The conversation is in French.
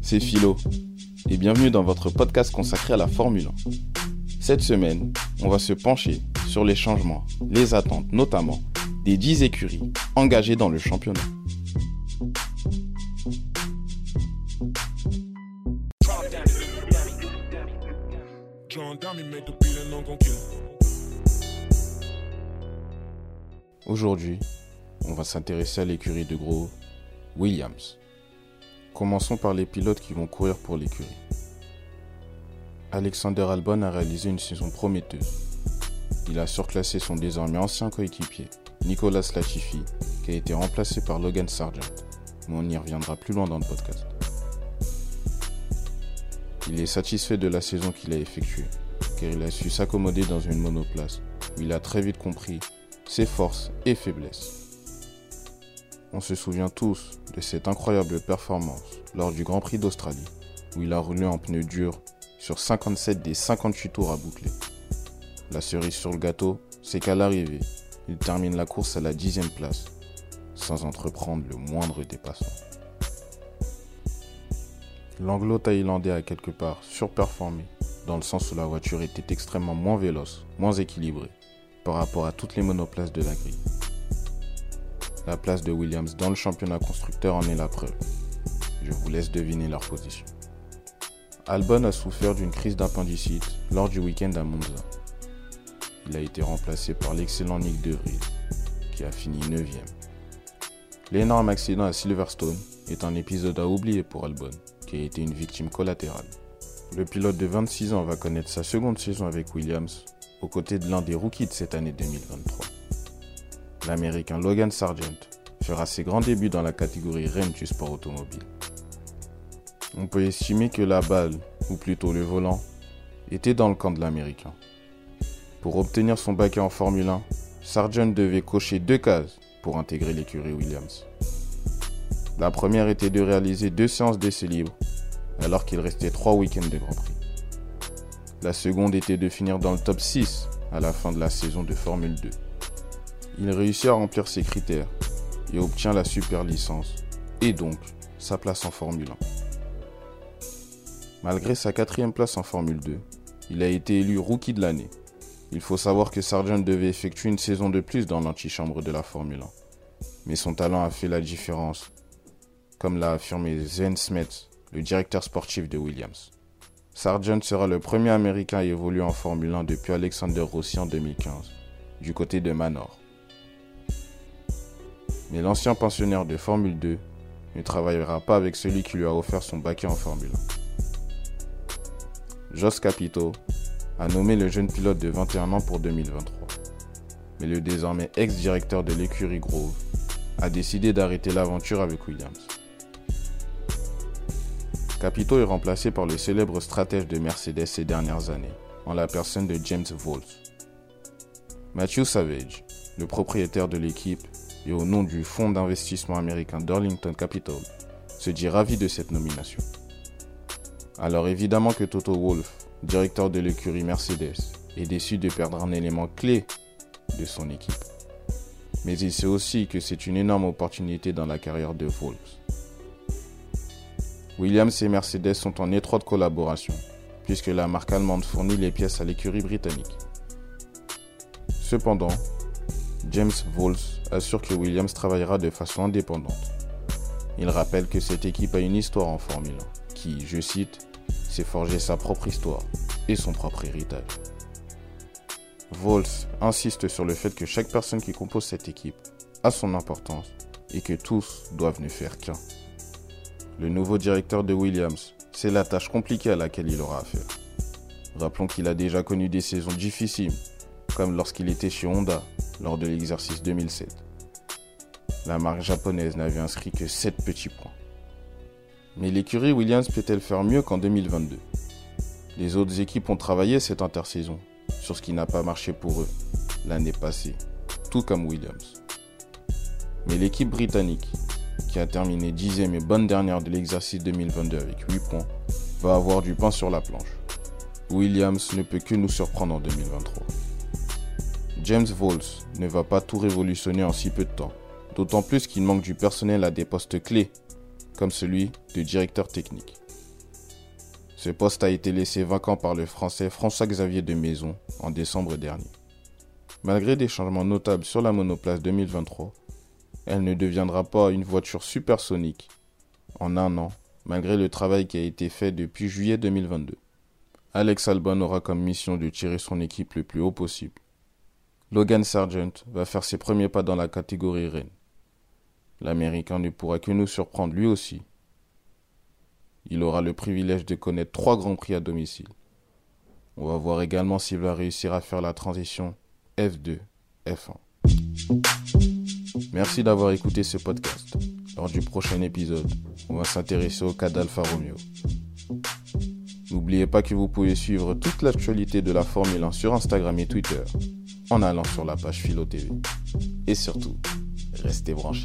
c'est Philo et bienvenue dans votre podcast consacré à la Formule 1. Cette semaine, on va se pencher sur les changements, les attentes notamment des 10 écuries engagées dans le championnat. Aujourd'hui, on va s'intéresser à l'écurie de gros Williams. Commençons par les pilotes qui vont courir pour l'écurie. Alexander Albon a réalisé une saison prometteuse. Il a surclassé son désormais ancien coéquipier, Nicolas Latifi, qui a été remplacé par Logan Sargent, mais on y reviendra plus loin dans le podcast. Il est satisfait de la saison qu'il a effectuée, car il a su s'accommoder dans une monoplace où il a très vite compris ses forces et faiblesses. On se souvient tous de cette incroyable performance lors du Grand Prix d'Australie, où il a roulé en pneus durs sur 57 des 58 tours à boucler. La cerise sur le gâteau, c'est qu'à l'arrivée, il termine la course à la dixième place, sans entreprendre le moindre dépassement. L'anglo-thaïlandais a quelque part surperformé, dans le sens où la voiture était extrêmement moins véloce, moins équilibrée, par rapport à toutes les monoplaces de la grille. La place de Williams dans le championnat constructeur en est la preuve. Je vous laisse deviner leur position. Albon a souffert d'une crise d'appendicite lors du week-end à Monza. Il a été remplacé par l'excellent Nick De Vries, qui a fini 9 L'énorme accident à Silverstone est un épisode à oublier pour Albon, qui a été une victime collatérale. Le pilote de 26 ans va connaître sa seconde saison avec Williams, aux côtés de l'un des rookies de cette année 2023 l'Américain Logan Sargent fera ses grands débuts dans la catégorie REM du sport automobile. On peut estimer que la balle, ou plutôt le volant, était dans le camp de l'Américain. Pour obtenir son baquet en Formule 1, Sargent devait cocher deux cases pour intégrer l'écurie Williams. La première était de réaliser deux séances d'essai libre, alors qu'il restait trois week-ends de Grand Prix. La seconde était de finir dans le top 6 à la fin de la saison de Formule 2. Il réussit à remplir ses critères et obtient la super licence et donc sa place en Formule 1. Malgré sa quatrième place en Formule 2, il a été élu rookie de l'année. Il faut savoir que Sargent devait effectuer une saison de plus dans l'antichambre de la Formule 1. Mais son talent a fait la différence, comme l'a affirmé Zen Smith, le directeur sportif de Williams. Sargent sera le premier Américain à évoluer en Formule 1 depuis Alexander Rossi en 2015, du côté de Manor mais l'ancien pensionnaire de Formule 2 ne travaillera pas avec celui qui lui a offert son baquet en Formule 1. Jos Capito a nommé le jeune pilote de 21 ans pour 2023. Mais le désormais ex-directeur de l'écurie Grove a décidé d'arrêter l'aventure avec Williams. Capito est remplacé par le célèbre stratège de Mercedes ces dernières années, en la personne de James Vols. Matthew Savage, le propriétaire de l'équipe, et au nom du fonds d'investissement américain Darlington Capital, se dit ravi de cette nomination. Alors évidemment que Toto Wolff, directeur de l'écurie Mercedes, est déçu de perdre un élément clé de son équipe. Mais il sait aussi que c'est une énorme opportunité dans la carrière de Wolff. Williams et Mercedes sont en étroite collaboration, puisque la marque allemande fournit les pièces à l'écurie britannique. Cependant, James Vols assure que Williams travaillera de façon indépendante. Il rappelle que cette équipe a une histoire en Formule 1 qui, je cite, s'est forgé sa propre histoire et son propre héritage. Vols insiste sur le fait que chaque personne qui compose cette équipe a son importance et que tous doivent ne faire qu'un. Le nouveau directeur de Williams, c'est la tâche compliquée à laquelle il aura affaire. Rappelons qu'il a déjà connu des saisons difficiles, comme lorsqu'il était chez Honda lors de l'exercice 2007. La marque japonaise n'avait inscrit que 7 petits points. Mais l'écurie Williams peut-elle faire mieux qu'en 2022 Les autres équipes ont travaillé cette intersaison sur ce qui n'a pas marché pour eux l'année passée, tout comme Williams. Mais l'équipe britannique, qui a terminé dixième et bonne dernière de l'exercice 2022 avec 8 points, va avoir du pain sur la planche. Williams ne peut que nous surprendre en 2023. James Vols ne va pas tout révolutionner en si peu de temps, d'autant plus qu'il manque du personnel à des postes clés, comme celui de directeur technique. Ce poste a été laissé vacant par le Français François-Xavier de Maison en décembre dernier. Malgré des changements notables sur la monoplace 2023, elle ne deviendra pas une voiture supersonique en un an, malgré le travail qui a été fait depuis juillet 2022. Alex Albon aura comme mission de tirer son équipe le plus haut possible. Logan Sargent va faire ses premiers pas dans la catégorie Rennes. L'Américain ne pourra que nous surprendre lui aussi il aura le privilège de connaître trois grands prix à domicile. On va voir également s'il va réussir à faire la transition F2, F1. Merci d'avoir écouté ce podcast. Lors du prochain épisode, on va s'intéresser au cas d'Alfa Romeo. N'oubliez pas que vous pouvez suivre toute l'actualité de la Formule 1 sur Instagram et Twitter en allant sur la page Philo TV. Et surtout, restez branchés.